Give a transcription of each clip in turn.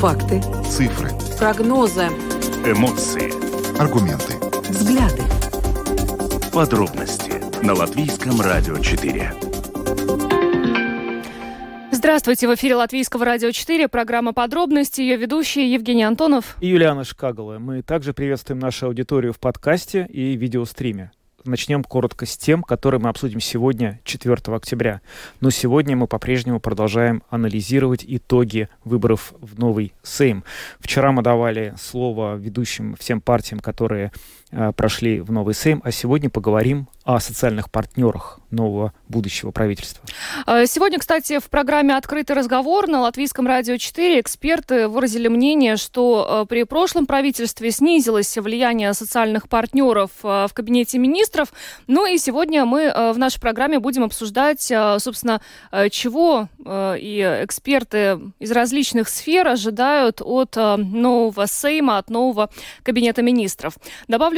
Факты. Цифры. Прогнозы. Эмоции. Аргументы. Взгляды. Подробности на Латвийском радио 4. Здравствуйте, в эфире Латвийского радио 4, программа «Подробности», ее ведущие Евгений Антонов и Юлиана Шкагала. Мы также приветствуем нашу аудиторию в подкасте и видеостриме. Начнем коротко с тем, которые мы обсудим сегодня, 4 октября. Но сегодня мы по-прежнему продолжаем анализировать итоги выборов в новый Сейм. Вчера мы давали слово ведущим всем партиям, которые прошли в новый Сейм, а сегодня поговорим о социальных партнерах нового будущего правительства. А, сегодня, кстати, в программе «Открытый разговор» на Латвийском радио 4 эксперты выразили мнение, что э, при прошлом правительстве снизилось влияние социальных партнеров э, в кабинете министров. Ну и сегодня мы э, в нашей программе будем обсуждать, собственно, чего и эксперты из различных сфер ожидают от нового Сейма, от нового кабинета министров. Добавлю,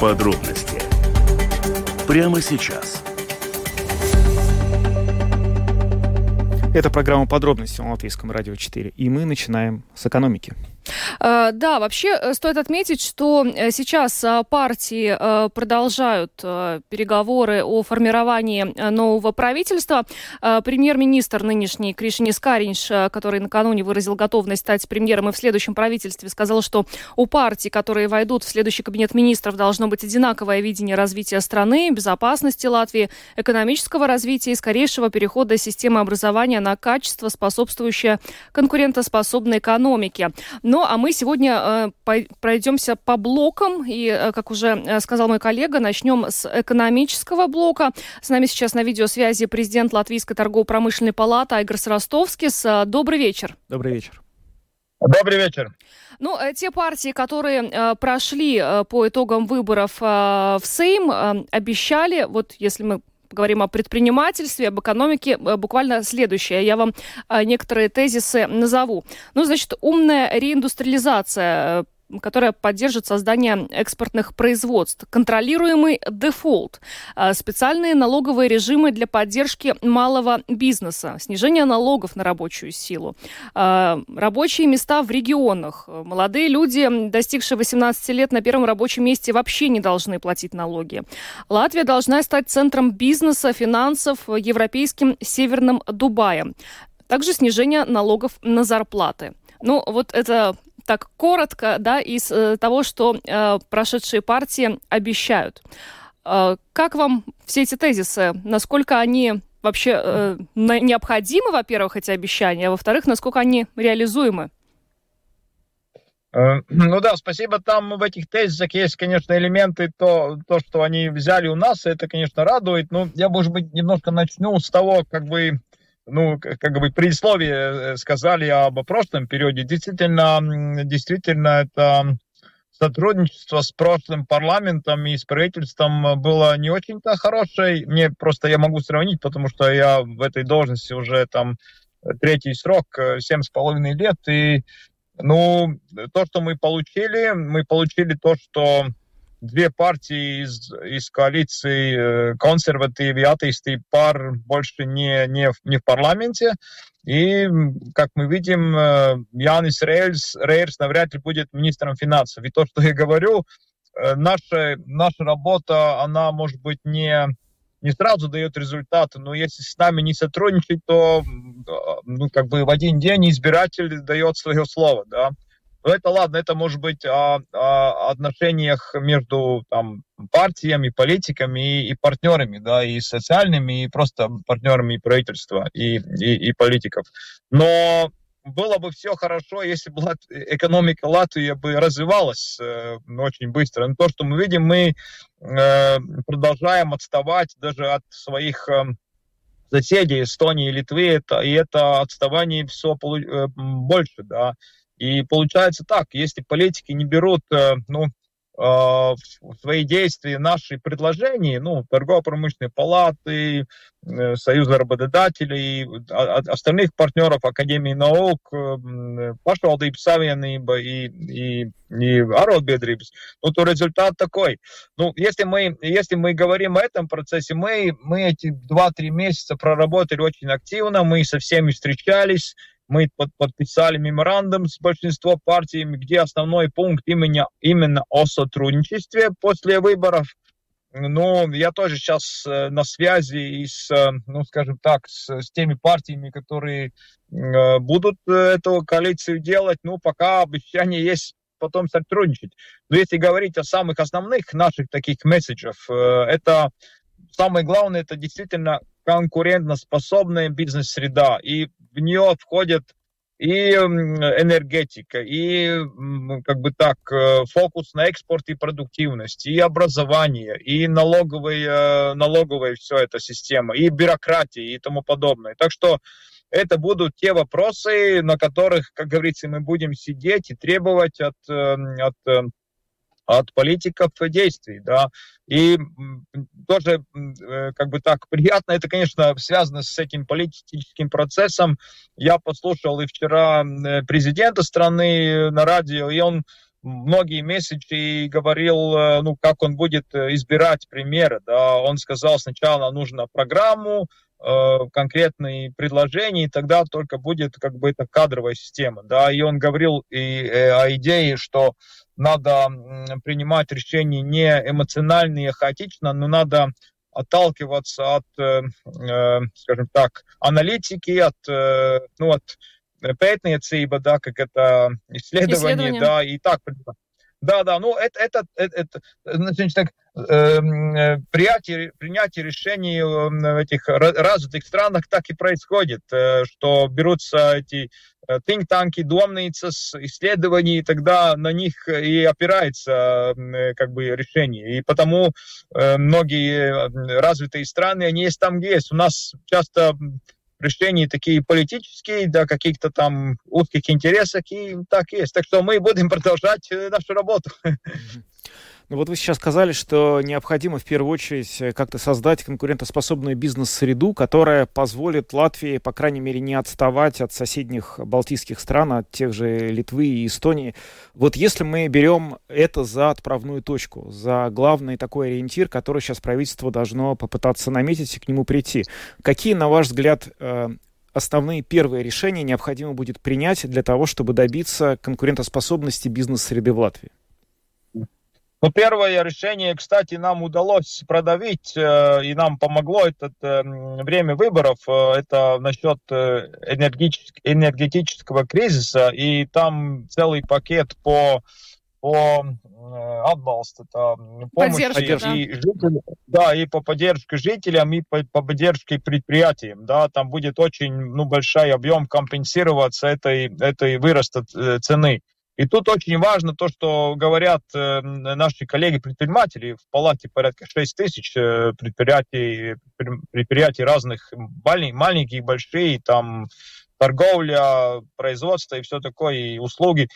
Подробности прямо сейчас – Это программа подробности на Латвийском радио 4. И мы начинаем с экономики. Э, да, вообще э, стоит отметить, что э, сейчас партии продолжают переговоры о формировании нового правительства. Премьер-министр нынешний Кришинис Каринш, который накануне выразил готовность стать премьером и в следующем правительстве, сказал, что у партий, которые войдут в следующий кабинет министров, должно быть одинаковое видение развития страны, безопасности Латвии, экономического развития и скорейшего перехода системы образования на качество, способствующее конкурентоспособной экономике. Ну, а мы сегодня э, пройдемся по блокам. И, э, как уже э, сказал мой коллега, начнем с экономического блока. С нами сейчас на видеосвязи президент Латвийской торгово-промышленной палаты Айгар Ростовский. Добрый вечер. Добрый вечер. Добрый вечер. Ну, те партии, которые э, прошли э, по итогам выборов э, в Сейм, э, обещали, вот если мы поговорим о предпринимательстве, об экономике, э, буквально следующее. Я вам э, некоторые тезисы назову. Ну, значит, умная реиндустриализация, которая поддержит создание экспортных производств, контролируемый дефолт, а, специальные налоговые режимы для поддержки малого бизнеса, снижение налогов на рабочую силу, а, рабочие места в регионах. Молодые люди, достигшие 18 лет на первом рабочем месте, вообще не должны платить налоги. Латвия должна стать центром бизнеса, финансов, европейским северным Дубаем. Также снижение налогов на зарплаты. Ну, вот это так коротко, да, из э, того, что э, прошедшие партии обещают. Э, как вам все эти тезисы? Насколько они вообще э, необходимы, во-первых, эти обещания, а во-вторых, насколько они реализуемы? Ну да, спасибо. Там в этих тезисах есть, конечно, элементы, то, то, что они взяли у нас, это, конечно, радует. Но я, может быть, немножко начну с того, как бы, ну, как бы предисловие э, сказали об прошлом периоде, действительно, действительно это сотрудничество с прошлым парламентом и с правительством было не очень-то хорошее. Мне просто я могу сравнить, потому что я в этой должности уже там третий срок, э, семь с половиной лет, и ну, то, что мы получили, мы получили то, что две партии из, из коалиции э, консервативы и атеисты пар больше не, не, не в парламенте. И, как мы видим, э, Янис Рейерс, Рейерс навряд ли будет министром финансов. И то, что я говорю, э, наша, наша работа, она, может быть, не, не сразу дает результаты, но если с нами не сотрудничать, то ну, как бы в один день избиратель дает свое слово, да. Но это ладно, это может быть о, о отношениях между там, партиями, политиками и, и партнерами, да, и социальными, и просто партнерами и правительства, и, и, и политиков. Но было бы все хорошо, если бы экономика Латвии бы развивалась э, очень быстро. Но то, что мы видим, мы э, продолжаем отставать даже от своих э, соседей Эстонии и Литвы, это, и это отставание все полу- э, больше, да. И получается так, если политики не берут, ну, а, в свои действия наши предложения, ну, торгово-промышленной палаты, э, Союза работодателей, остальных партнеров Академии наук, pašvaldības savienība и, и, и arotbiedrības, ну, то результат такой. Ну, если мы, если мы говорим о этом процессе, мы, мы эти 2-3 месяца проработали очень активно, мы со всеми встречались, мы под, подписали меморандум с большинством партиями, где основной пункт именно, именно о сотрудничестве после выборов. Но я тоже сейчас э, на связи и с, э, ну, скажем так, с, с теми партиями, которые э, будут эту коалицию делать. Ну, пока обещание есть потом сотрудничать. Но если говорить о самых основных наших таких месседжах, это самое главное, это действительно конкурентоспособная бизнес-среда. И в нее входит и энергетика, и как бы так э, фокус на экспорт и продуктивность, и образование, и налоговая, налоговая все эта система, и бюрократия и тому подобное. Так что это будут те вопросы, на которых, как говорится, мы будем сидеть и требовать от, от от политиков действий, да. И тоже, э, как бы так, приятно, это, конечно, связано с этим политическим процессом. Я послушал и вчера э, президента страны на радио, и он многие месяцы говорил, э, ну, как он будет избирать премьера, да, он сказал, сначала нужно программу, конкретные предложения, и тогда только будет как бы это кадровая система, да, и он говорил и о идее, что надо принимать решения не эмоционально и хаотично, но надо отталкиваться от, э, э, скажем так, аналитики, от, э, ну, от пētniecība, да, как это исследование, исследование. да, и так. Да, да, ну это, это, это, значит, так, э, принятие, принятие решений в этих развитых странах так и происходит, что берутся эти think-танки, домницы, исследований, тогда на них и опирается как бы решение. И потому многие развитые страны, они есть там, где есть. У нас часто решения такие политические, да, каких-то там узких интересов, и так есть. Так что мы будем продолжать нашу работу. Ну вот вы сейчас сказали, что необходимо в первую очередь э, как-то создать конкурентоспособную бизнес-среду, которая позволит Латвии, по крайней мере, не отставать от соседних балтийских стран, от тех же Литвы и Эстонии. Вот если мы берем это за отправную точку, за главный такой ориентир, который сейчас правительство должно попытаться наметить и к нему прийти, какие, на ваш взгляд, э, основные первые решения необходимо будет принять для того, чтобы добиться конкурентоспособности бизнес-среды в Латвии? Ну, первое решение, кстати, нам удалось продавить, э, и нам помогло это э, время выборов, э, это насчет энергетического кризиса, и там целый пакет по по отбалст, это помощь Поддержка, и да. жителям, да, и по поддержке жителям, и по, по поддержке предприятиям, да, там будет очень, ну, большой объем компенсироваться этой, этой выроста цены. И тут очень важно то, что говорят э, наши коллеги-предприниматели. В палате порядка 6 тысяч э, предприятий, предприятий разных, маленькие, большие, там торговля, производство и все такое, и услуги.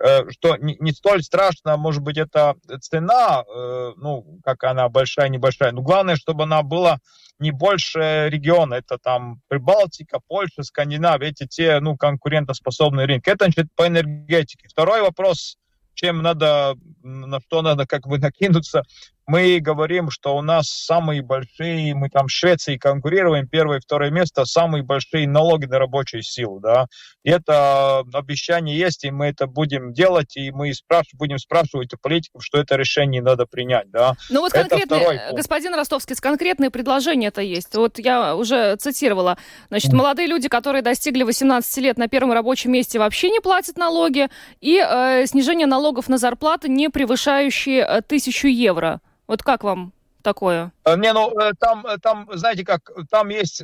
Э, что не, столь страшно, может быть, эта цена, э, ну, как она большая, небольшая, но главное, чтобы она была не больше региона, это там Прибалтика, Польша, Скандинавия, эти те, ну, конкурентоспособные рынки. Это, значит, по энергетике. Второй вопрос, чем надо, на что надо как бы накинуться, мы говорим, что у нас самые большие, мы там в Швеции конкурируем, первое и второе место, самые большие налоги на рабочую силу, да. И это обещание есть, и мы это будем делать, и мы спраш... будем спрашивать у политиков, что это решение надо принять, да. Ну вот конкретные, господин Ростовский, конкретные предложения это есть. Вот я уже цитировала, значит, молодые люди, которые достигли 18 лет на первом рабочем месте вообще не платят налоги, и э, снижение налогов на зарплаты, не превышающие э, тысячу евро. Вот как вам такое? Э, не, ну э, там, э, там, знаете, как там есть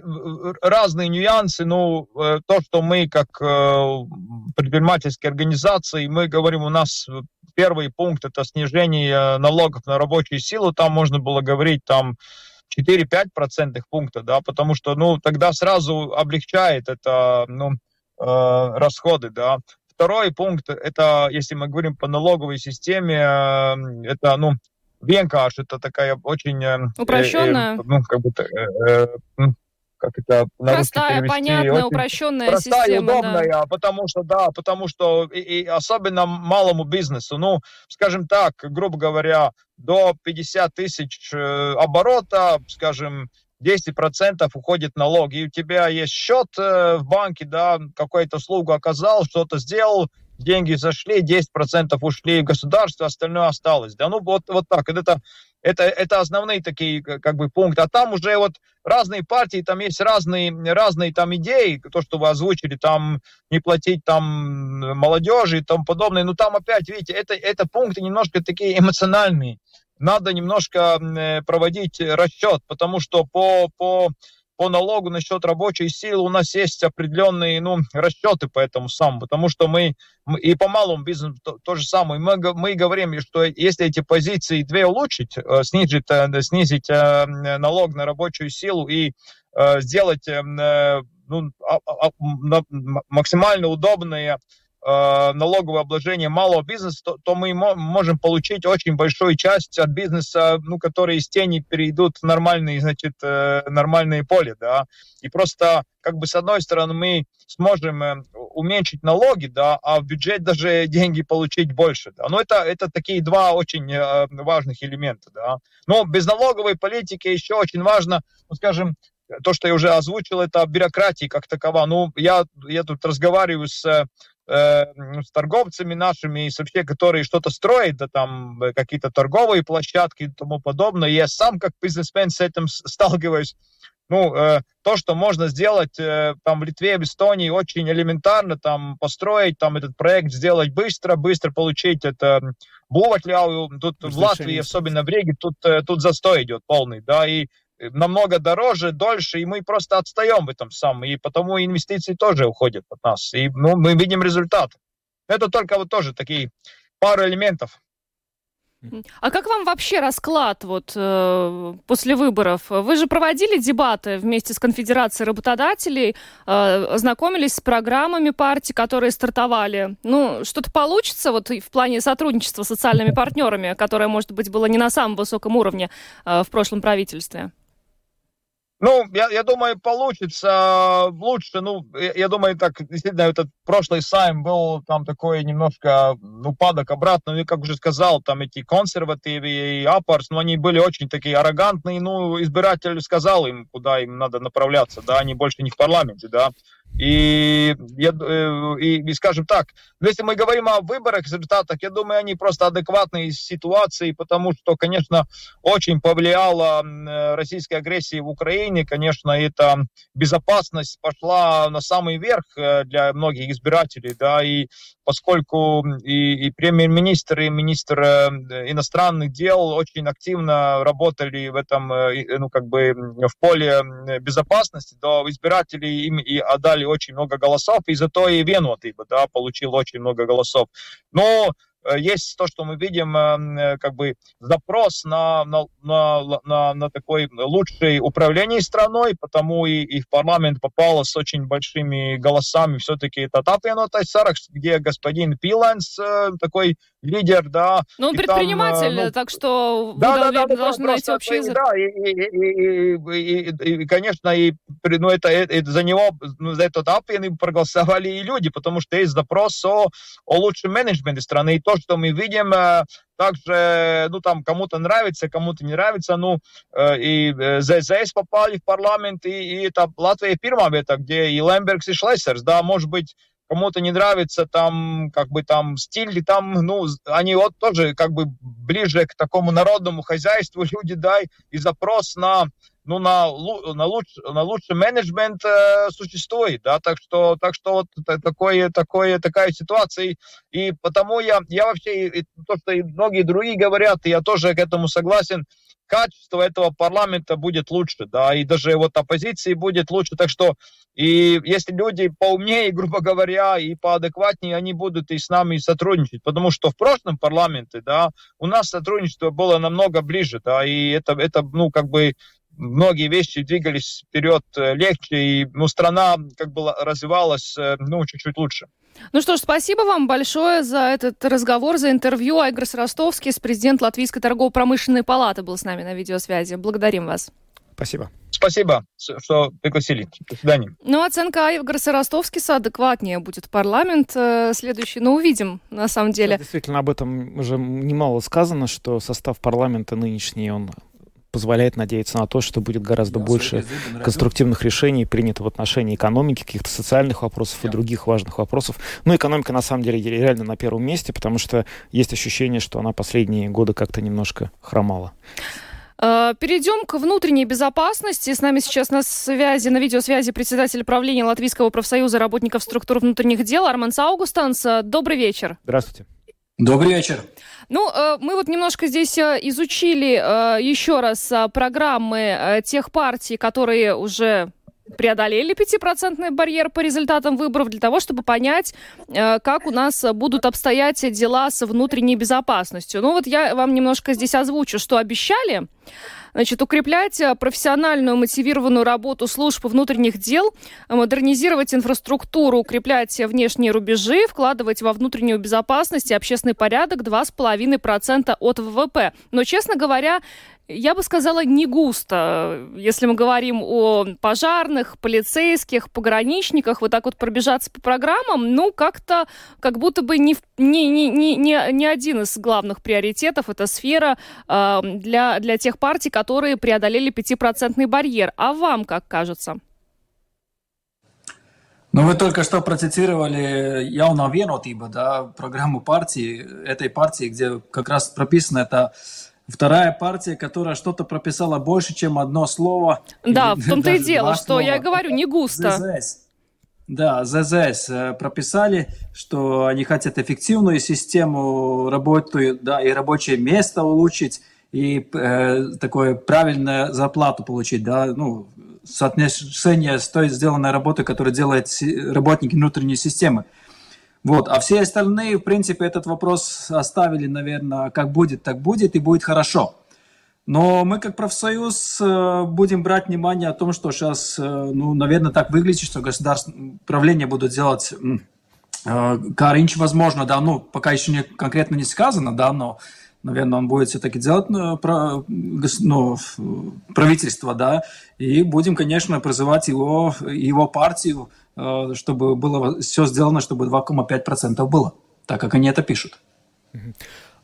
разные нюансы. Ну, то, что мы как предпринимательские организации, мы говорим, у нас первый пункт это снижение налогов на рабочую силу. Там можно было говорить там 4-5 процентных пунктов, да, потому что, ну, тогда сразу облегчает это, ну, расходы, да. второй пункт, это, если мы говорим по налоговой системе, это, ну, Венкаш, это такая очень... Упрощенная? Э, э, ну, как бы, э, э, как это Простая, понятная, очень упрощенная простая, система. удобная, да. потому что, да, потому что и, и особенно малому бизнесу, ну, скажем так, грубо говоря, до 50 тысяч э, оборота, скажем, 10% уходит налог, и у тебя есть счет э, в банке, да, какую-то услугу оказал, что-то сделал, деньги зашли, 10% ушли в государство, остальное осталось. Да, ну вот, вот так. Это, это, это основные такие как бы пункты. А там уже вот разные партии, там есть разные, разные там идеи, то, что вы озвучили, там не платить там молодежи и тому подобное. Но там опять, видите, это, это пункты немножко такие эмоциональные. Надо немножко проводить расчет, потому что по, по по налогу насчет рабочей силы у нас есть определенные ну, расчеты по этому самому, потому что мы, и по малому бизнесу то, то же самое. Мы, мы говорим, что если эти позиции две улучшить, э, снизить, э, снизить э, налог на рабочую силу и сделать ну, максимально удобные налоговое обложение малого бизнеса, то, то мы можем получить очень большую часть от бизнеса, ну, которые из тени перейдут в нормальные, значит, э, нормальные поле, да. И просто, как бы, с одной стороны, мы сможем э, уменьшить налоги, да, а в бюджет даже деньги получить больше, да. Но это, это такие два очень важных элемента, да. Но без налоговой политики еще очень важно, ну, скажем, то, что я уже озвучил, это бюрократия как такова. Ну, я, я тут разговариваю с Э, с торговцами нашими, и вообще, которые что-то строят, да там э, какие-то торговые площадки и тому подобное. Я сам как бизнесмен с этим сталкиваюсь. Ну, э, то, что можно сделать э, там в Литве, в Эстонии, очень элементарно, там построить там этот проект, сделать быстро, быстро получить это Буватляу, тут в Латвии, особенно в Риге, тут, э, тут застой идет полный, да, и намного дороже, дольше, и мы просто отстаем в этом самом, и потому инвестиции тоже уходят от нас, и ну, мы видим результат. Это только вот тоже такие пару элементов. А как вам вообще расклад вот э, после выборов? Вы же проводили дебаты вместе с конфедерацией работодателей, э, знакомились с программами партий, которые стартовали. Ну, что-то получится вот в плане сотрудничества с социальными партнерами, которое, может быть, было не на самом высоком уровне э, в прошлом правительстве? Ну, я, я думаю, получится лучше. Ну, я, я думаю, так, действительно, этот прошлый сайм был там такой немножко, ну, падок обратно. Ну, и, как уже сказал, там эти консервативы и апарс, ну, они были очень такие арогантные. Ну, избиратель сказал им, куда им надо направляться, да, они больше не в парламенте, да. И, я, э, и, и, скажем так, если мы говорим о выборах, результатах, я думаю, они просто адекватные ситуации, потому что, конечно, очень повлияла российская агрессия в Украине, конечно, эта безопасность пошла на самый верх э, для многих избирателей, да, и поскольку и, и премьер-министр, и министр э, иностранных дел очень активно работали в этом, ну, как бы в поле безопасности, то избиратели им и отдали очень много голосов, и зато и Вену да, получил очень много голосов. Но есть то, что мы видим, эм, э, как бы запрос на, на, на, на, на такой лучшее управление страной, потому и, и в парламент попало с очень большими голосами все-таки это Тапьянотай Саракс, где господин Пиланс э, такой лидер, да. Ну, он предприниматель, там, ну, так что да, да, да, да, должны найти общий язык. Да, и, и, и, и, и, конечно, и, ну, это, это, за него, ну, за этот Апьян проголосовали и люди, потому что есть запрос о, о лучшем менеджменте страны, и то, что мы видим, э, также, ну, там, кому-то нравится, кому-то не нравится, ну, э, и э, ЗЗС попали в парламент, и, и это Латвия первая это где и Лембергс, и Шлессерс, да, может быть, кому-то не нравится там, как бы там стиль, там, ну, они вот тоже как бы ближе к такому народному хозяйству люди, да, и запрос на ну, на, на, луч, на лучший менеджмент э, существует, да, так что, так что вот такое, такое, такая ситуация, и потому я, я вообще, и то, что и многие другие говорят, и я тоже к этому согласен, качество этого парламента будет лучше, да, и даже вот оппозиции будет лучше, так что и если люди поумнее, грубо говоря, и поадекватнее, они будут и с нами сотрудничать, потому что в прошлом парламенте, да, у нас сотрудничество было намного ближе, да, и это, это ну, как бы многие вещи двигались вперед легче, и ну, страна как бы развивалась ну, чуть-чуть лучше. Ну что ж, спасибо вам большое за этот разговор, за интервью. Айгрос Ростовский, президент Латвийской торгово-промышленной палаты, был с нами на видеосвязи. Благодарим вас. Спасибо. Спасибо, что пригласили. До свидания. Ну, оценка Айгорса Ростовскиса адекватнее будет парламент э, следующий. Но увидим, на самом деле. Действительно, об этом уже немало сказано, что состав парламента нынешний, он позволяет надеяться на то, что будет гораздо да, больше конструктивных решений принято в отношении экономики, каких-то социальных вопросов да. и других важных вопросов. Ну, экономика на самом деле реально на первом месте, потому что есть ощущение, что она последние годы как-то немножко хромала. Э, перейдем к внутренней безопасности. С нами сейчас на связи, на видеосвязи председатель правления Латвийского профсоюза работников структур внутренних дел Арман Саугустанс. Добрый вечер. Здравствуйте. Добрый вечер. Ну, э, мы вот немножко здесь э, изучили э, еще раз программы тех партий, которые уже преодолели пятипроцентный барьер по результатам выборов для того, чтобы понять, как у нас будут обстоять дела с внутренней безопасностью. Ну вот я вам немножко здесь озвучу, что обещали. Значит, укреплять э, профессиональную мотивированную работу служб внутренних дел, модернизировать инфраструктуру, укреплять внешние рубежи, вкладывать во внутреннюю безопасность и общественный порядок 2,5% от ВВП. Но, честно говоря, я бы сказала, не густо. Если мы говорим о пожарных, полицейских, пограничниках, вот так вот пробежаться по программам, ну, как-то, как будто бы не, не, не, не, не один из главных приоритетов эта сфера э, для, для тех партий, которые преодолели 5% барьер. А вам как кажется? Ну, вы только что процитировали «Яуна Венотиба», да, программу партии, этой партии, где как раз прописано это Вторая партия, которая что-то прописала больше, чем одно слово. Да, в том-то и дело, что слова. я говорю, не густо. ЗЗС. Да, ЗЗС э, прописали, что они хотят эффективную систему работы, да, и рабочее место улучшить, и э, такое правильную зарплату получить, да, ну, соотношение с той сделанной работой, которую делают работники внутренней системы. Вот. А все остальные, в принципе, этот вопрос оставили, наверное, как будет, так будет, и будет хорошо. Но мы как профсоюз э, будем брать внимание о том, что сейчас, э, ну, наверное, так выглядит, что государственное правление будут делать э, Каринч, возможно, да, ну, пока еще не, конкретно не сказано, да, но, наверное, он будет все-таки делать ну, правительство, да, и будем, конечно, призывать его, его партию чтобы было все сделано, чтобы 2,5% было, так как они это пишут.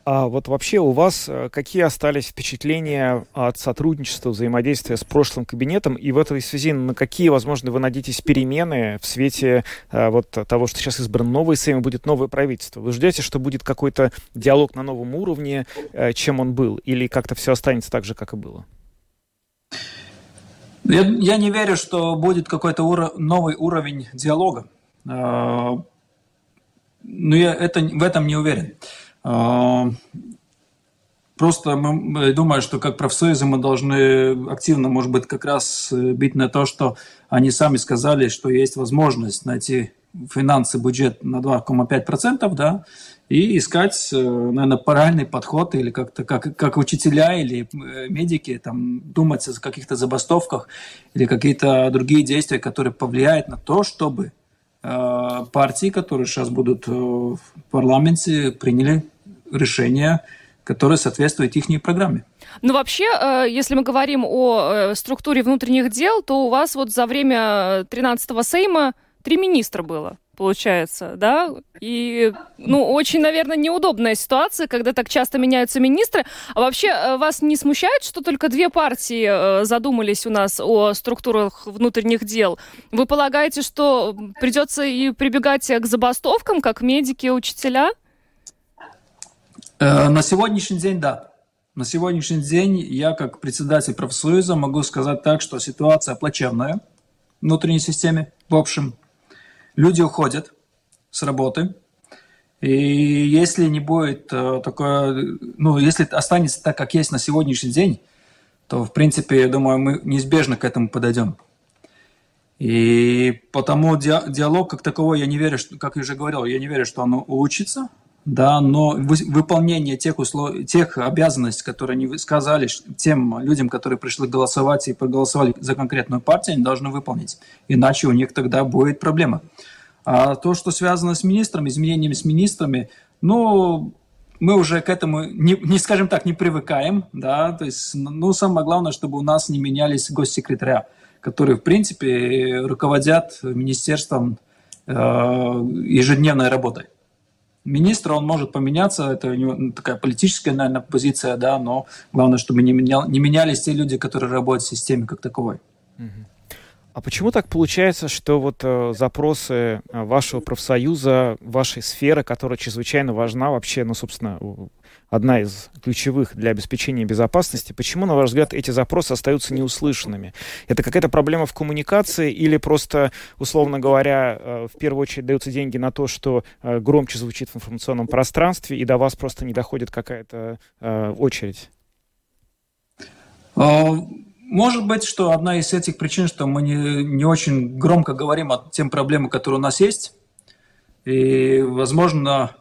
А вот вообще у вас э, какие остались впечатления от сотрудничества, взаимодействия с прошлым кабинетом? И в этой связи на какие, возможно, вы надеетесь перемены в свете а, вот того, что сейчас избран новый Сейм будет новое правительство? Вы ждете, что будет какой-то диалог на новом уровне, чем он был? Или как-то все останется так же, как и было? Я, я не верю, что будет какой-то уро- новый уровень диалога. А, но я это, в этом не уверен. А, просто мы, думаю, что как профсоюзы мы должны активно, может быть, как раз э, бить на то, что они сами сказали, что есть возможность найти финансы, бюджет на 2,5%, да, и искать, э, наверное, правильный подход или как-то как, как учителя или э, медики там думать о каких-то забастовках или какие-то другие действия, которые повлияют на то, чтобы э, партии, которые сейчас будут э, в парламенте, приняли решения, которые соответствуют их программе. Ну, вообще, если мы говорим о структуре внутренних дел, то у вас вот за время 13-го Сейма три министра было получается, да? И, ну, очень, наверное, неудобная ситуация, когда так часто меняются министры. А вообще, э, вас не смущает, что только две партии э, задумались у нас о структурах внутренних дел? Вы полагаете, что придется и прибегать к забастовкам, как медики, учителя? Э, на сегодняшний день, да. На сегодняшний день я, как председатель профсоюза, могу сказать так, что ситуация плачевная в внутренней системе, в общем. Люди уходят с работы, и если не будет э, такое, ну, если останется так, как есть на сегодняшний день, то, в принципе, я думаю, мы неизбежно к этому подойдем. И потому диалог как таковой, я не верю, что, как я уже говорил, я не верю, что оно улучшится. Да, но выполнение тех, услов... тех обязанностей, которые они сказали тем людям, которые пришли голосовать и проголосовали за конкретную партию, они должны выполнить. Иначе у них тогда будет проблема. А то, что связано с министром, изменениями с министрами, ну, мы уже к этому, не, не скажем так, не привыкаем, да, то есть, ну, самое главное, чтобы у нас не менялись госсекретаря, которые, в принципе, руководят министерством э, ежедневной работой. Министр, он может поменяться, это у него такая политическая, наверное, позиция, да, но главное, чтобы не, менял, не менялись те люди, которые работают в системе как таковой. А почему так получается, что вот э, запросы э, вашего профсоюза, вашей сферы, которая чрезвычайно важна вообще, ну, собственно, одна из ключевых для обеспечения безопасности, почему, на ваш взгляд, эти запросы остаются неуслышанными? Это какая-то проблема в коммуникации или просто, условно говоря, э, в первую очередь даются деньги на то, что э, громче звучит в информационном пространстве, и до вас просто не доходит какая-то э, очередь? А, может быть, что одна из этих причин, что мы не, не очень громко говорим о тем проблемам, которые у нас есть. И, возможно,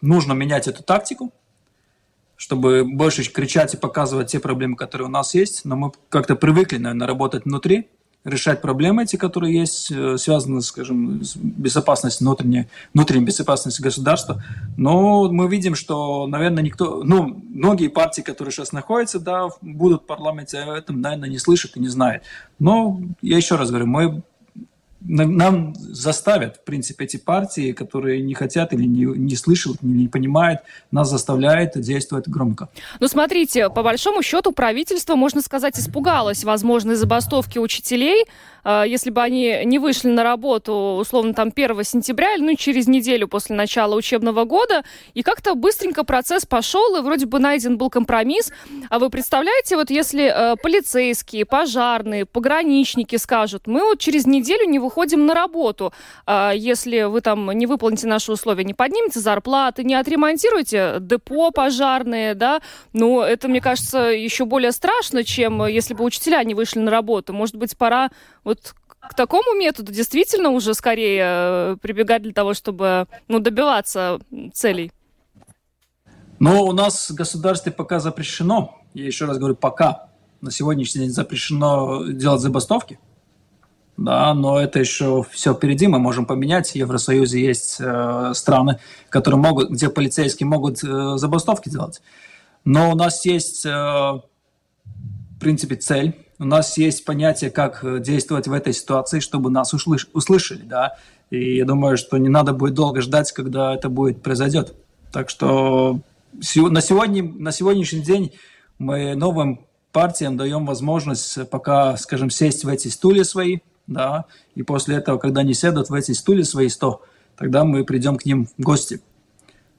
нужно менять эту тактику, чтобы больше кричать и показывать те проблемы, которые у нас есть. Но мы как-то привыкли, наверное, работать внутри, решать проблемы эти, которые есть, э, связанные, скажем, с безопасностью внутренней, внутренней безопасностью государства. Но мы видим, что, наверное, никто, ну, многие партии, которые сейчас находятся, да, будут в парламенте, об этом, наверное, не слышат и не знают. Но я еще раз говорю, мы нам заставят, в принципе, эти партии, которые не хотят или не, не слышат, не, не понимают, нас заставляет действовать громко. Ну, смотрите, по большому счету правительство, можно сказать, испугалось возможной забастовки учителей, если бы они не вышли на работу, условно, там 1 сентября, или ну, через неделю после начала учебного года, и как-то быстренько процесс пошел, и вроде бы найден был компромисс. А вы представляете, вот если э, полицейские, пожарные, пограничники скажут, мы вот через неделю не выходим на работу, э, если вы там не выполните наши условия, не поднимете зарплаты, не отремонтируете депо пожарные, да, ну, это, мне кажется, еще более страшно, чем если бы учителя не вышли на работу. Может быть, пора вот к такому методу действительно уже скорее э, прибегать для того, чтобы ну, добиваться целей? Но у нас в государстве пока запрещено, я еще раз говорю, пока на сегодняшний день запрещено делать забастовки. Да, но это еще все впереди, мы можем поменять. В Евросоюзе есть э, страны, которые могут, где полицейские могут э, забастовки делать. Но у нас есть, э, в принципе, цель у нас есть понятие, как э, действовать в этой ситуации, чтобы нас услыш услышали, да. И я думаю, что не надо будет долго ждать, когда это будет произойдет. Так что на, сегодня, на сегодняшний день мы новым партиям даем возможность пока, скажем, сесть в эти стулья свои, да, и после этого, когда они сядут в эти стулья свои 100, тогда мы придем к ним в гости.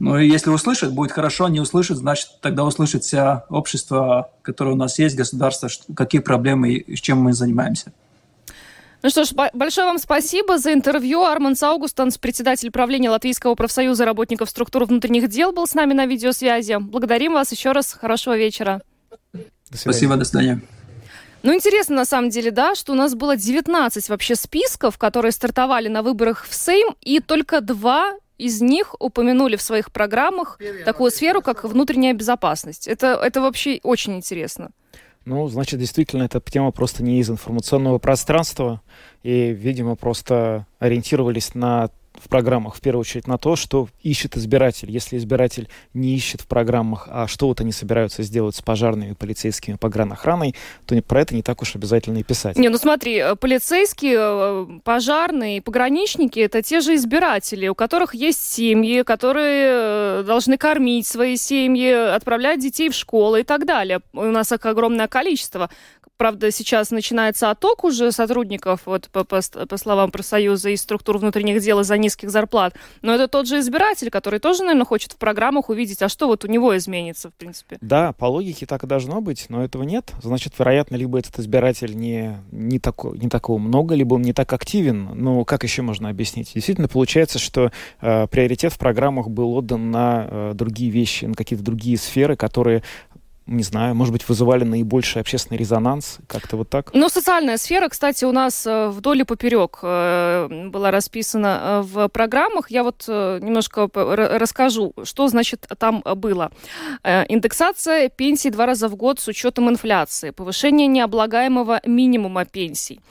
Ну и если услышат, будет хорошо, не услышат, значит, тогда услышит вся общество, которое у нас есть, государство, какие проблемы и с чем мы занимаемся. Ну что ж, большое вам спасибо за интервью. Арман Саугустанс, председатель правления Латвийского профсоюза работников структур внутренних дел, был с нами на видеосвязи. Благодарим вас еще раз. Хорошего вечера. До Спасибо, до свидания. Ну, интересно, на самом деле, да, что у нас было 19 вообще списков, которые стартовали на выборах в Сейм, и только два из них упомянули в своих программах такую сферу, как внутренняя безопасность. Это, это вообще очень интересно. Ну, значит, действительно, эта тема просто не из информационного пространства, и, видимо, просто ориентировались на в программах в первую очередь на то, что ищет избиратель. Если избиратель не ищет в программах, а что вот они собираются сделать с пожарными, полицейскими, погранохраной, то про это не так уж обязательно и писать. Не, ну смотри, э, полицейские, э, пожарные, пограничники — это те же избиратели, у которых есть семьи, которые э, должны кормить свои семьи, отправлять детей в школу и так далее. У нас их огромное количество. Правда, сейчас начинается отток уже сотрудников, вот по, по, по словам профсоюза, из структур внутренних дел из-за низких зарплат. Но это тот же избиратель, который тоже, наверное, хочет в программах увидеть, а что вот у него изменится, в принципе. Да, по логике так и должно быть, но этого нет. Значит, вероятно, либо этот избиратель не, не, тако, не такого много, либо он не так активен. Ну, как еще можно объяснить? Действительно, получается, что э, приоритет в программах был отдан на э, другие вещи, на какие-то другие сферы, которые не знаю, может быть, вызывали наибольший общественный резонанс? Как-то вот так? Ну, социальная сфера, кстати, у нас э, вдоль и поперек э, была расписана э, в программах. Я вот немножко расскажу, что, значит, там было. Индексация пенсий два раза в год с учетом инфляции, повышение необлагаемого минимума пенсий,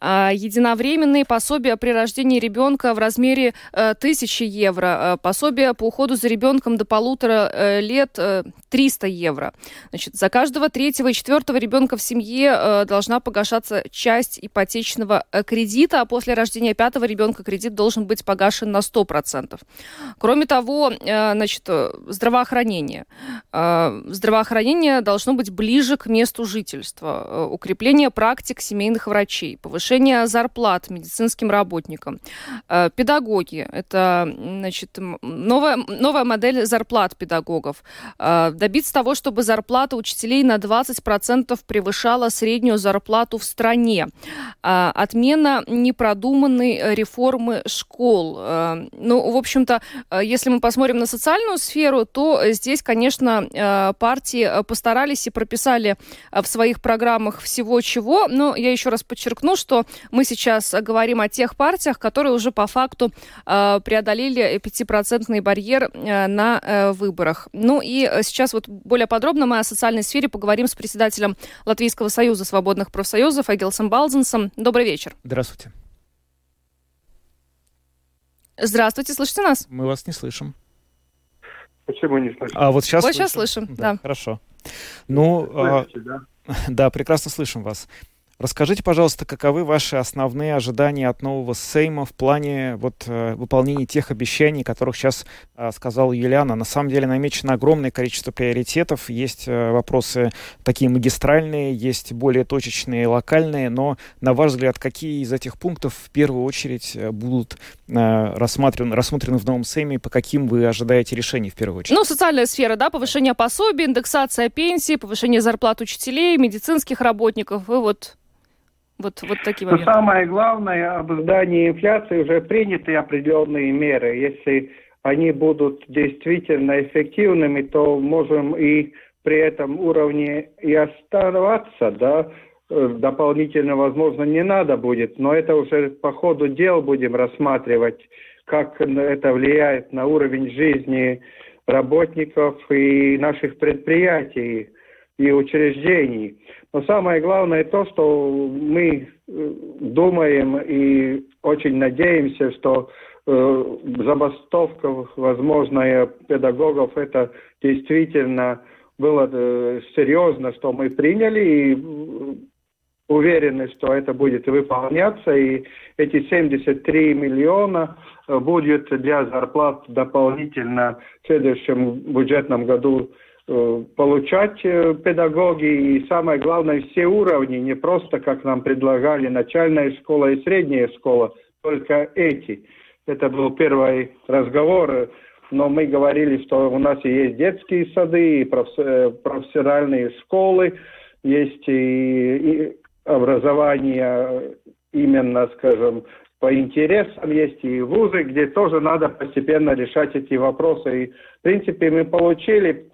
единовременные пособия при рождении ребенка в размере тысячи евро, пособие по уходу за ребенком до полутора лет 300 евро. Значит, за каждого третьего и четвертого ребенка в семье э, должна погашаться часть ипотечного э, кредита, а после рождения пятого ребенка кредит должен быть погашен на 100%. Кроме того, э, значит, здравоохранение. Здравоохранение должно быть ближе к месту жительства. Укрепление практик семейных врачей, повышение зарплат медицинским работникам. Педагоги. Это, значит, новая, новая модель зарплат педагогов. Добиться того, чтобы зарплата зарплата учителей на 20% превышала среднюю зарплату в стране. А, отмена непродуманной реформы школ. А, ну, в общем-то, а, если мы посмотрим на социальную сферу, то здесь, конечно, партии постарались и прописали в своих программах всего чего. Но я еще раз подчеркну, что мы сейчас говорим о тех партиях, которые уже по факту преодолели 5% барьер на э, выборах. Ну и сейчас вот более подробно мы о социальной сфере поговорим с председателем Латвийского союза свободных профсоюзов Эгилсом Балдзенсом. Добрый вечер. Здравствуйте. Здравствуйте, слышите нас? Мы вас не слышим. Почему не слышим? А вот сейчас вот слышим. сейчас слышим, да. да. Хорошо. Ну, Слышите, а... да? да, прекрасно слышим вас. Расскажите, пожалуйста, каковы ваши основные ожидания от нового Сейма в плане вот, э, выполнения тех обещаний, которых сейчас э, сказала Юлиана. На самом деле намечено огромное количество приоритетов. Есть э, вопросы такие магистральные, есть более точечные, локальные. Но, на ваш взгляд, какие из этих пунктов в первую очередь будут рассмотрены, рассмотрены в новом Сейме? По каким вы ожидаете решений в первую очередь? Ну, социальная сфера, да, повышение пособий, индексация пенсий, повышение зарплат учителей, медицинских работников. И вот вот, вот такие моменты. Но самое главное, об издании инфляции уже приняты определенные меры. Если они будут действительно эффективными, то можем и при этом уровне и оставаться, да, э, дополнительно, возможно, не надо будет, но это уже по ходу дел будем рассматривать, как это влияет на уровень жизни работников и наших предприятий и учреждений. Но самое главное то, что мы э, думаем и очень надеемся, что э, забастовка возможная педагогов это действительно было э, серьезно, что мы приняли и э, уверены, что это будет выполняться, и эти 73 миллиона э, будет для зарплат дополнительно в следующем бюджетном году получать э, педагоги и самое главное все уровни, не просто как нам предлагали начальная школа и средняя школа, только эти. Это был первый разговор, но мы говорили, что у нас и есть детские сады, и э, профессиональные школы, есть и, и образование именно, скажем, по интересам, есть и вузы, где тоже надо постепенно решать эти вопросы. И, в принципе, мы получили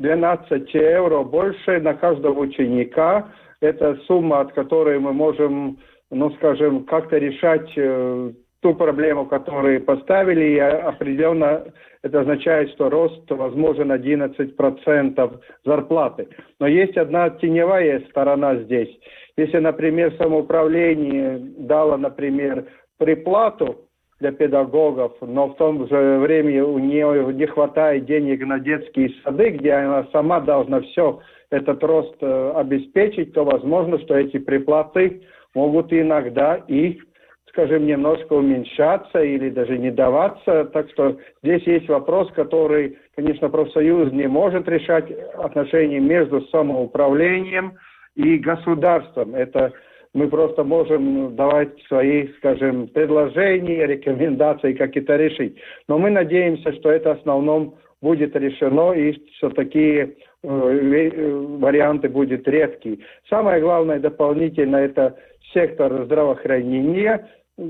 12 евро больше на каждого ученика. Это сумма, от которой мы можем, ну, скажем, как-то решать э, ту проблему, которую поставили, и определенно это означает, что рост возможен 11% зарплаты. Но есть одна теневая сторона здесь. Если, например, самоуправление дало, например, приплату для педагогов, но в том же время у нее не хватает денег на детские сады, где она сама должна все этот рост э, обеспечить, то возможно, что эти приплаты могут иногда и, скажем, немножко уменьшаться или даже не даваться. Так что здесь есть вопрос, который, конечно, профсоюз не может решать отношения между самоуправлением и государством. Это мы просто можем давать свои, скажем, предложения, рекомендации, как это решить. Но мы надеемся, что это в основном будет решено и что такие э, э, варианты будут редкие. Самое главное дополнительно это сектор здравоохранения.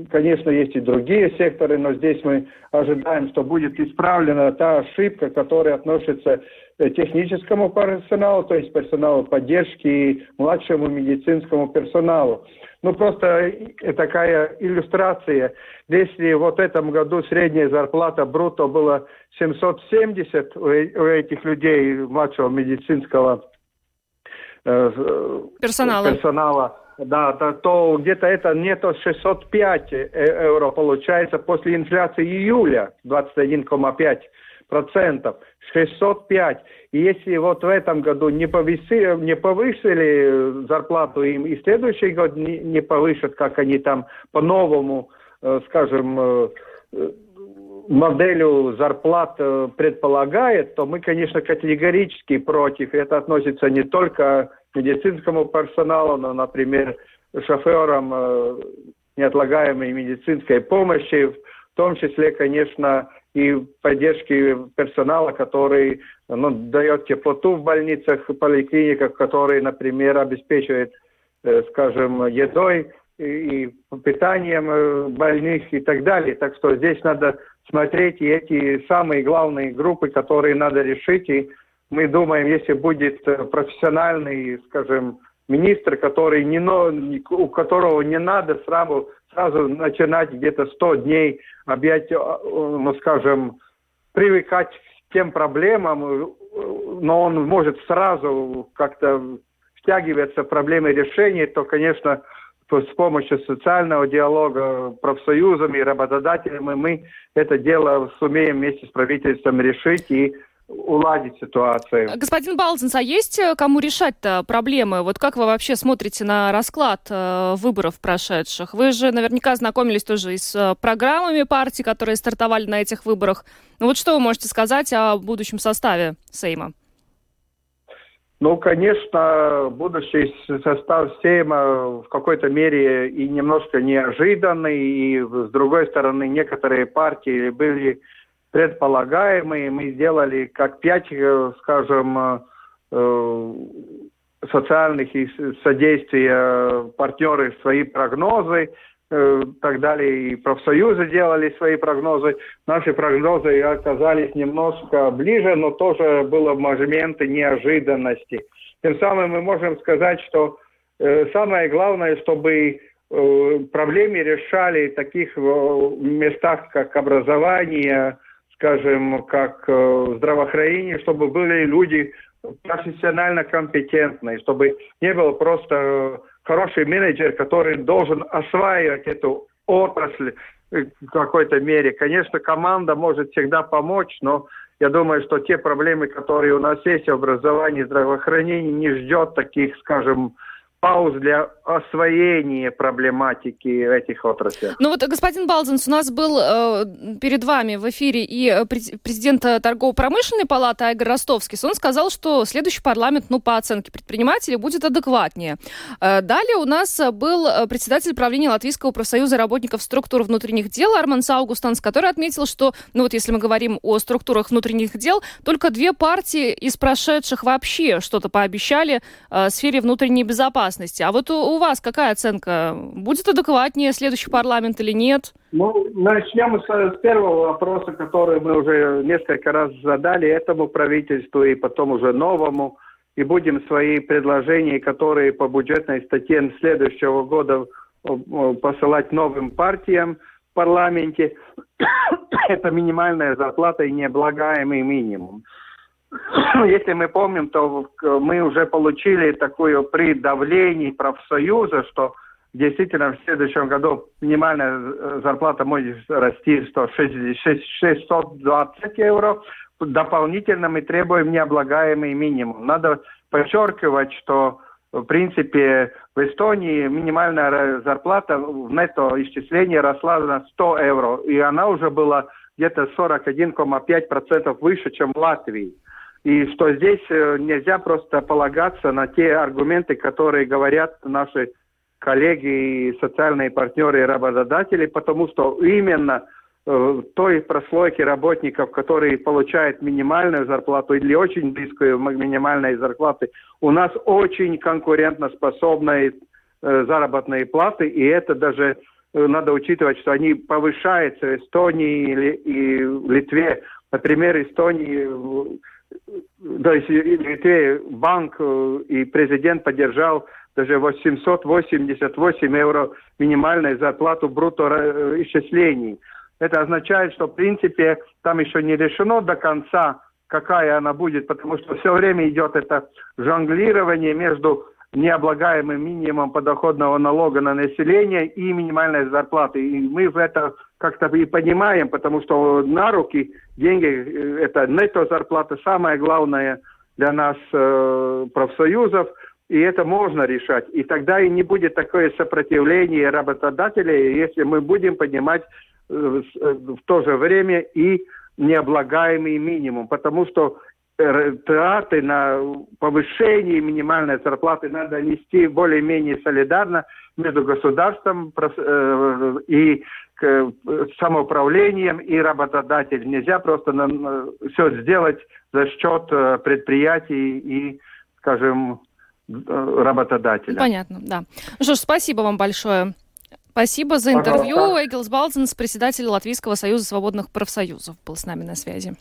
Конечно, есть и другие секторы, но здесь мы ожидаем, что будет исправлена та ошибка, которая относится к техническому персоналу, то есть персоналу поддержки и младшему медицинскому персоналу. Ну, просто такая иллюстрация. Если вот в этом году средняя зарплата брутто была 770 у этих людей младшего медицинского э, персонала, персонала да, да, то где-то это не то 605 евро получается после инфляции июля 21,5 процентов, 605. И если вот в этом году не повысили, не повысили зарплату им, и следующий год не, не повысят, как они там по-новому, э, скажем, э, моделью зарплат э, предполагает, то мы, конечно, категорически против. Это относится не только медицинскому персоналу, но, например, шоферам э, неотлагаемой медицинской помощи, в том числе, конечно, и поддержки персонала, который ну, дает теплоту в больницах, поликлиниках, который, например, обеспечивает, э, скажем, едой и питанием больных и так далее. Так что здесь надо смотреть и эти самые главные группы, которые надо решить. И мы думаем, если будет э, профессиональный, скажем, министр, который не, у которого не надо сразу, сразу начинать где-то 100 дней объять, э, ну, скажем, привыкать к тем проблемам, э, но он может сразу как-то втягиваться в проблемы решения, то, конечно, с помощью социального диалога, профсоюзами и работодателями мы это дело сумеем вместе с правительством решить и уладить ситуацию. Господин Балзенс, а есть э, кому решать-то проблемы? Вот как вы вообще смотрите на расклад э, выборов прошедших? Вы же наверняка знакомились тоже и с э, программами партий, которые стартовали на этих выборах. Ну вот что вы можете сказать о будущем составе Сейма? Ну, конечно, будущий состав Сейма в какой-то мере и немножко неожиданный, и с другой стороны, некоторые партии были предполагаемые. Мы сделали как пять, э, скажем, э, социальных и содействия партнеры свои прогнозы э, так далее, и профсоюзы делали свои прогнозы. Наши прогнозы оказались немножко ближе, но тоже было моменты неожиданности. Тем самым мы можем сказать, что э, самое главное, чтобы э, проблемы решали в таких э, местах, как образование, скажем, как э, здравоохранение, чтобы были люди профессионально компетентные, чтобы не был просто хороший менеджер, который должен осваивать эту отрасль в какой-то мере. Конечно, команда может всегда помочь, но я думаю, что те проблемы, которые у нас есть в образовании, здравоохранении, не ждет таких, скажем, пауз для освоения проблематики этих отраслей. Ну вот, господин Балзенс, у нас был э, перед вами в эфире и э, президент торгово-промышленной палаты Айгор Ростовский. Он сказал, что следующий парламент, ну, по оценке предпринимателей, будет адекватнее. Э, далее у нас был э, председатель правления Латвийского профсоюза работников структур внутренних дел Арман Саугустанс, который отметил, что, ну вот если мы говорим о структурах внутренних дел, только две партии из прошедших вообще что-то пообещали э, в сфере внутренней безопасности безопасности. А вот у, у вас какая оценка? Будет адекватнее следующий парламент или нет? Ну, начнем с, с первого вопроса, который мы уже несколько раз задали этому правительству и потом уже новому. И будем свои предложения, которые по бюджетной статье следующего года посылать новым партиям в парламенте. Это минимальная зарплата и необлагаемый минимум. Если мы помним, то мы уже получили такое при давлении профсоюза, что действительно в следующем году минимальная э, зарплата может расти 620 евро. Дополнительно мы требуем необлагаемый минимум. Надо подчеркивать, что в принципе в Эстонии минимальная зарплата в нетто исчислении росла на 100 евро, и она уже была где-то 41,5% выше, чем в Латвии. И что здесь э, нельзя просто полагаться на те аргументы, которые говорят наши коллеги и социальные партнеры и работодатели, потому что именно э, той прослойки работников, которые получают минимальную зарплату или очень близкую минимальной зарплаты, у нас очень конкурентоспособные э, заработные платы, и это даже надо учитывать, что они повышаются в Эстонии и Литве. Например, Эстонии, то есть Литве банк и президент поддержал даже 888 евро минимальную зарплату брутто исчислений. Это означает, что в принципе там еще не решено до конца, какая она будет, потому что все время идет это жонглирование между необлагаемым минимумом подоходного налога на население и минимальной зарплаты. И мы в это как-то и понимаем, потому что на руки деньги, э, это нетто зарплата, самое главное для нас э, профсоюзов, и это можно решать. И тогда и не будет такое сопротивление работодателей, если мы будем поднимать э, э в то же время и необлагаемый минимум, потому что траты на повышение минимальной зарплаты надо нести более-менее солидарно между государством э, и самоуправлением и работодателем. Нельзя просто все сделать за счет э, предприятий и, скажем, э, работодателя. Понятно, да. Ну что ж, спасибо вам большое. Спасибо за интервью. Пожалуйста. Эгилс Балденс, председатель Латвийского союза свободных профсоюзов, был с нами на связи.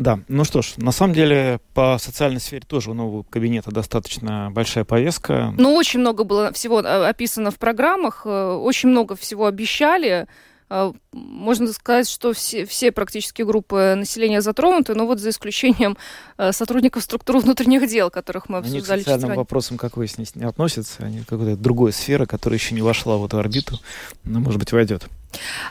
Да, ну что ж, на самом деле по социальной сфере тоже у нового кабинета достаточно большая повестка. Ну, очень много было всего э, описано в программах, э, очень много всего обещали. Э, можно сказать, что все, все практически группы населения затронуты, но вот за исключением сотрудников структуры внутренних дел, которых мы обсуждали. Они к социальным вопросам, как выяснилось, не относятся. Они какая-то другая сфера, которая еще не вошла в эту орбиту, но, может быть, войдет.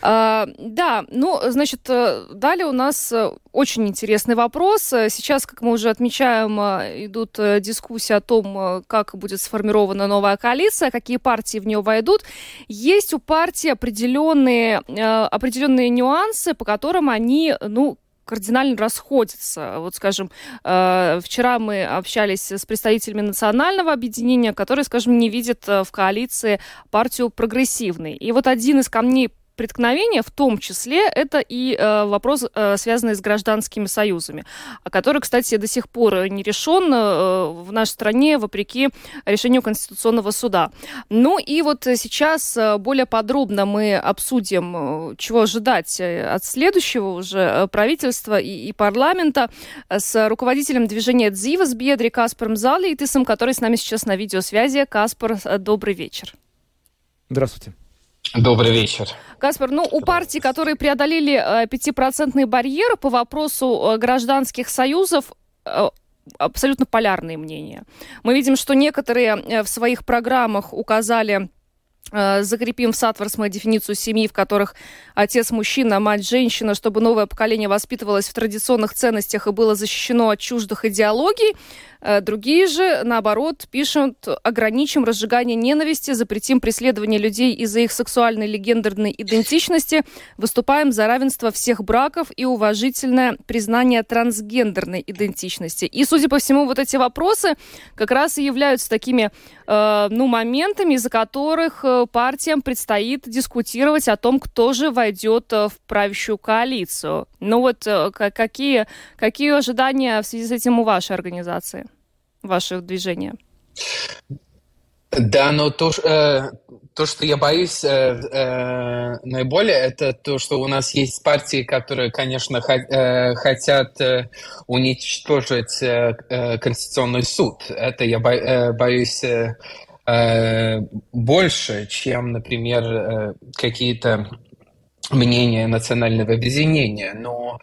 А, да, ну, значит, э, далее у нас э, очень интересный вопрос. Сейчас, как мы уже отмечаем, э, идут дискуссии о том, как будет сформирована новая коалиция, какие партии в нее войдут. Есть у партии определенные, определенные нюансы, по которым они, ну, кардинально расходятся. Вот, скажем, вчера мы общались с представителями национального объединения, которые, скажем, не видят в коалиции партию прогрессивной. И вот один из камней преткновения, в том числе это и э, вопрос, э, связанный с гражданскими союзами, который, кстати, до сих пор не решен э, в нашей стране, вопреки решению Конституционного суда. Ну и вот сейчас э, более подробно мы обсудим, э, чего ожидать э, от следующего уже правительства и, и парламента с руководителем движения «Дзивас» Бедри Каспаром Залейтисом, который с нами сейчас на видеосвязи. Каспар, добрый вечер. Здравствуйте. Добрый вечер. Каспар, ну у партий, которые преодолели э, пятипроцентный барьер по вопросу э, гражданских союзов, э, абсолютно полярные мнения. Мы видим, что некоторые в своих программах указали закрепим в Сатворсме дефиницию семьи, в которых отец мужчина, мать женщина, чтобы новое поколение воспитывалось в традиционных ценностях и было защищено от чуждых идеологий. Э, другие же, наоборот, пишут, ограничим разжигание ненависти, запретим преследование людей из-за их сексуальной или гендерной идентичности, выступаем за равенство всех браков и уважительное признание трансгендерной идентичности. И, судя по всему, вот эти вопросы как раз и являются такими э, ну, моментами, из-за которых э, партиям предстоит дискутировать о том, кто же войдет э, в правящую коалицию. Ну вот какие, какие ожидания в связи с этим у вашей организации? ваше движение? Да, но то, э, то что я боюсь э, э, наиболее, это то, что у нас есть партии, которые, конечно, э, хотят э, уничтожить э, э, Конституционный суд. Это я бо, э, боюсь э, э, больше, чем, например, э, какие-то мнения национального объединения. Но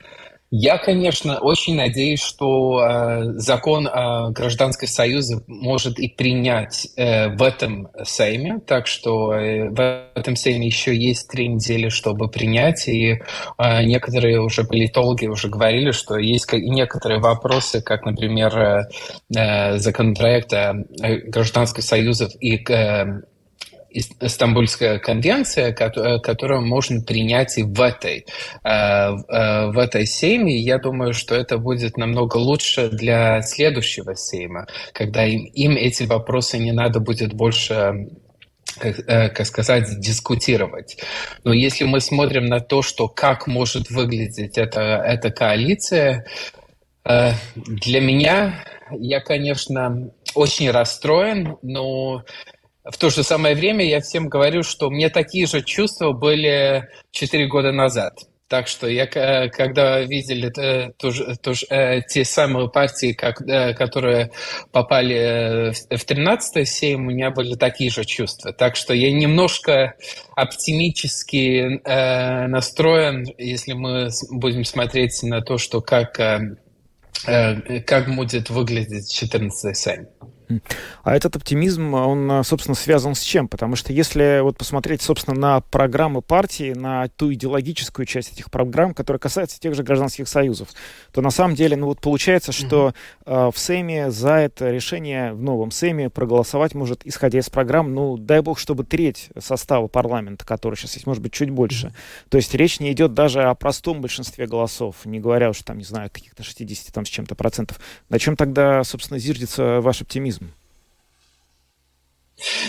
я, конечно, очень надеюсь, что э, закон о гражданском союзе может и принять э, в этом Сейме, так что э, в этом Сейме еще есть три недели, чтобы принять, и э, некоторые уже политологи уже говорили, что есть некоторые вопросы, как, например, э, э законопроект о гражданских союзах и э, Стамбульская конвенция, э, которую можно принять и в этой, э, э, в этой сейме. Я думаю, что это будет намного лучше для следующего сейма, когда им, им эти вопросы не надо будет больше как, сказать, дискутировать. Но если мы смотрим на то, что как может выглядеть эта, эта коалиция, для меня, я, конечно, очень расстроен, но в то же самое время я всем говорю, что мне такие же чувства были 4 года назад. Так что я, когда видели э, тоже, тоже, э, те самые партии, как, э, которые попали в 13 сейм, у меня были такие же чувства. Так что я немножко оптимически настроен, если мы будем смотреть на то, что как, как будет выглядеть 14 сейм. А этот оптимизм, он, а, собственно, связан с чем? Потому что если вот посмотреть, собственно, на программы партии, на ту идеологическую часть этих программ, которая касается тех же гражданских союзов, то на самом деле, ну вот получается, что э, в Сейме за это решение, в новом Сейме проголосовать может, исходя из программ, ну, дай бог, чтобы треть состава парламента, который сейчас есть, может быть, чуть больше. То есть речь не идет даже о простом большинстве голосов, не говоря уж там, не знаю, каких-то 60 там с чем-то процентов. На чем тогда, собственно, зиждется ваш оптимизм?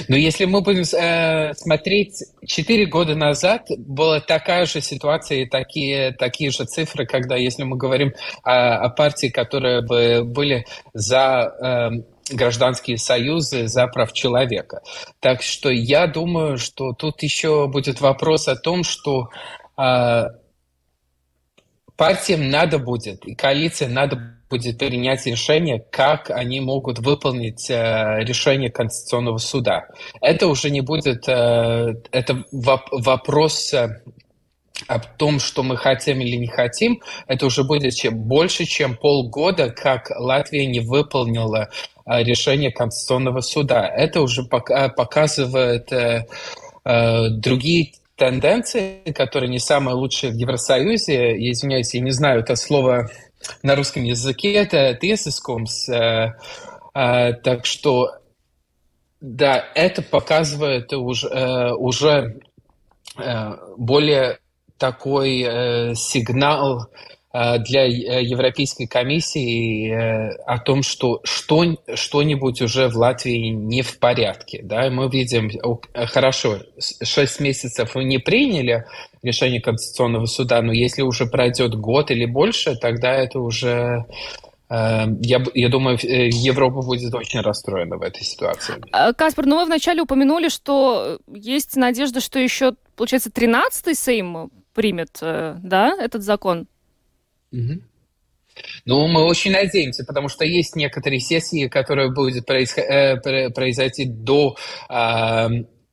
Но если мы будем э, смотреть, 4 года назад была такая же ситуация и такие, такие же цифры, когда, если мы говорим о, о партии, которые бы были за э, гражданские союзы, за прав человека. Так что я думаю, что тут еще будет вопрос о том, что э, партиям надо будет, и коалиции надо будет принять решение, как они могут выполнить э, решение Конституционного суда. Это уже не будет, э, это воп вопрос э, о том, что мы хотим или не хотим, это уже будет чем, больше, чем полгода, как Латвия не выполнила э, решение Конституционного суда. Это уже пока, показывает э, э, другие тенденции, которые не самые лучшие в Евросоюзе. Извиняюсь, я не знаю это слово на русском языке это tiesiskums. Э, э, так что, да, это показывает уже, э, уже более такой сигнал для Европейской комиссии о том, что что, что-нибудь уже в Латвии не в порядке. Да? Мы видим, хорошо, 6 месяцев вы не приняли решение Конституционного суда, но если уже пройдет год или больше, тогда это уже э, я, я думаю, э, Европа будет очень расстроена в этой ситуации. А, Каспар, ну вы вначале упомянули, что есть надежда, что еще, получается, 13-й Сейм примет, э, да, этот закон? Ну, мы очень надеемся, потому что есть некоторые сессии, которые будут произойти до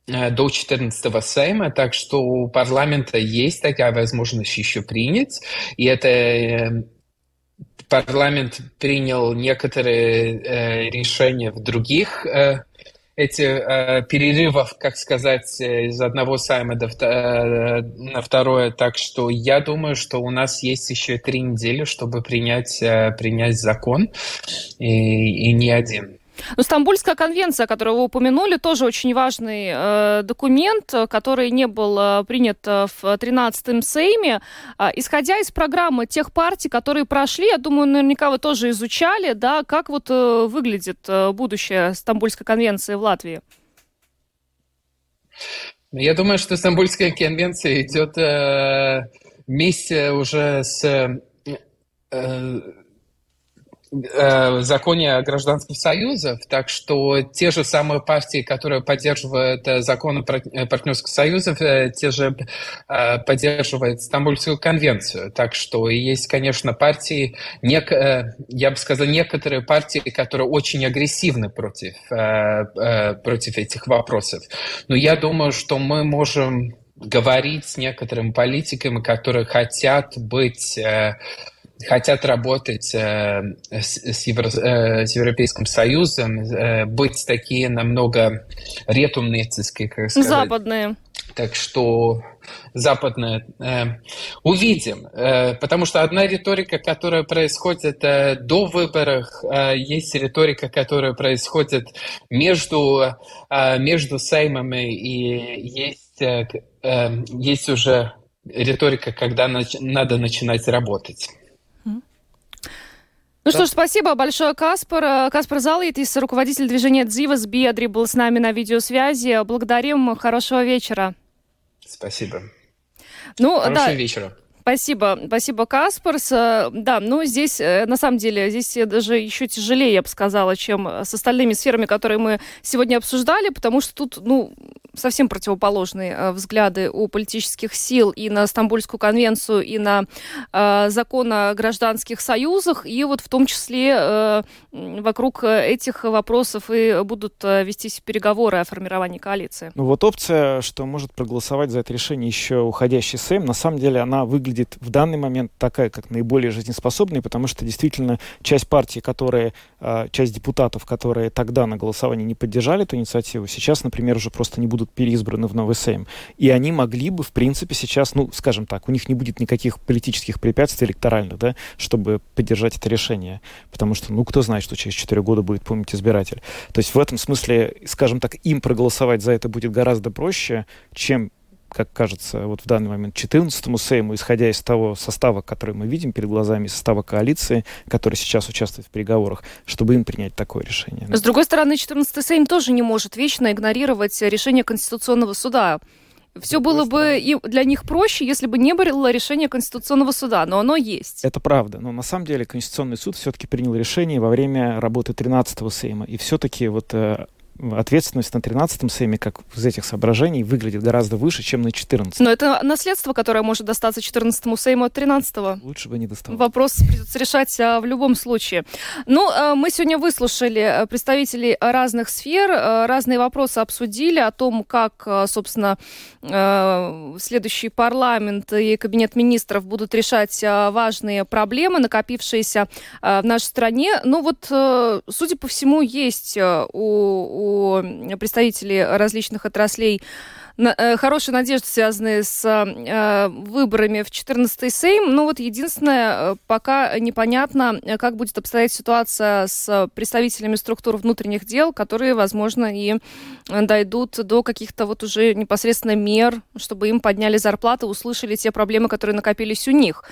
Э, до 14 сейма, так что у парламента есть такая возможность еще принять. И это э, парламент принял некоторые э, решения в других э, эти э, перерывов, как сказать, из одного сайма до, э, на второе. Так что я думаю, что у нас есть еще три недели, чтобы принять, э, принять закон, и, и не один. Но Стамбульская конвенция, которую вы упомянули, тоже очень важный э, документ, который не был э, принят э, в 13-м Сейме. Э, исходя из программы тех партий, которые прошли, я думаю, наверняка вы тоже изучали, да, как вот э, выглядит э, будущее Стамбульской конвенции в Латвии. Я думаю, что Стамбульская конвенция идет э, вместе уже с э, э, законе о гражданских союзах, так что те же самые партии, которые поддерживают э, законы э, партнерских союзов, те же поддерживают Стамбульскую конвенцию. Так что есть, конечно, партии, я бы сказал, некоторые партии, которые очень агрессивны против, против этих вопросов. Но я думаю, что мы можем говорить с некоторыми политиками, которые хотят быть хотят работать э, с, с, Евро, э, с Европейским Союзом, э, быть такие намного ретумнецкие, как сказать. Западные. Так что западные э, увидим, э, потому что одна риторика, которая происходит э, до выборов, э, есть риторика, которая происходит между э, между Сеймами и есть э, э, есть уже риторика, когда нач- надо начинать работать. Ну да. что ж, спасибо большое, Каспар. Каспар Залайтис, руководитель движения «Дзивас Биадри» был с нами на видеосвязи. Благодарим. Хорошего вечера. Спасибо. Ну, Хорошего да. вечера. Спасибо, спасибо, Каспарс. Да, ну здесь, на самом деле, здесь даже еще тяжелее, я бы сказала, чем с остальными сферами, которые мы сегодня обсуждали, потому что тут, ну, совсем противоположные взгляды у политических сил и на Стамбульскую конвенцию, и на э, закон о гражданских союзах, и вот в том числе э, вокруг этих вопросов и будут вестись переговоры о формировании коалиции. Ну вот опция, что может проголосовать за это решение еще уходящий Сэм, на самом деле она выглядит в данный момент такая, как наиболее жизнеспособная, потому что действительно часть партии, которые, а, часть депутатов, которые тогда на голосовании не поддержали эту инициативу, сейчас, например, уже просто не будут переизбраны в новый Сейм. И они могли бы, в принципе, сейчас, ну, скажем так, у них не будет никаких политических препятствий электоральных, да, чтобы поддержать это решение. Потому что, ну, кто знает, что через 4 года будет помнить избиратель. То есть в этом смысле, скажем так, им проголосовать за это будет гораздо проще, чем как кажется, вот в данный момент 14-му Сейму, исходя из того состава, который мы видим перед глазами, состава коалиции, который сейчас участвует в переговорах, чтобы им принять такое решение. С другой стороны, 14-й Сейм тоже не может вечно игнорировать решение Конституционного суда. Все было бы и для них проще, если бы не было решения Конституционного суда, но оно есть. Это правда. Но на самом деле Конституционный суд все-таки принял решение во время работы 13-го Сейма. И все-таки вот э, ответственность на 13-м Сейме, как из этих соображений, выглядит гораздо выше, чем на 14-м. Но это наследство, которое может достаться 14-му Сейму от 13-го. Лучше бы не доставалось. Вопрос придется решать а, в любом случае. Ну, а, мы сегодня выслушали а, представителей разных сфер, а, разные вопросы обсудили о том, как, а, собственно, а, следующий парламент и кабинет министров будут решать а, важные проблемы, накопившиеся а, в нашей стране. Ну вот, а, судя по всему, есть а, у, у представителей различных отраслей э, хорошие надежды, связанные с э, выборами в 14-й Сейм. Но вот единственное, э, пока непонятно, как будет обстоять ситуация с представителями структур внутренних дел, которые, возможно, и дойдут до каких-то вот уже непосредственно мер, чтобы им подняли зарплаты, услышали те проблемы, которые накопились у них.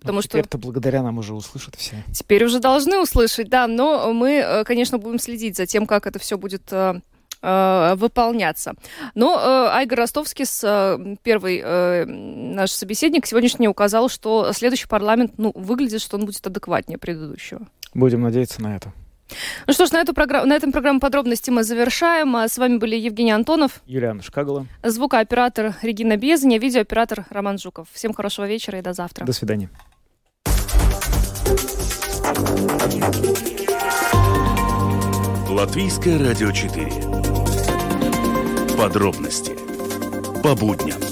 Потому что теперь-то благодаря нам уже услышат все. Теперь уже должны услышать, да. Но мы, э, конечно, будем следить за тем, как это все будет э, э, выполняться. Но Айгор Ростовский, первый наш собеседник, сегодняшний указал, что следующий парламент, ну, выглядит, что он будет адекватнее предыдущего. Будем надеяться на это. Ну что ж, на, эту программу, на этом программу подробности мы завершаем. А с вами были Евгений Антонов, Юлиана Шкагала, звукооператор Регина Безаня, видеооператор Роман Жуков. Всем хорошего вечера и до завтра. До свидания. Латвийское радио 4. Подробности по будням.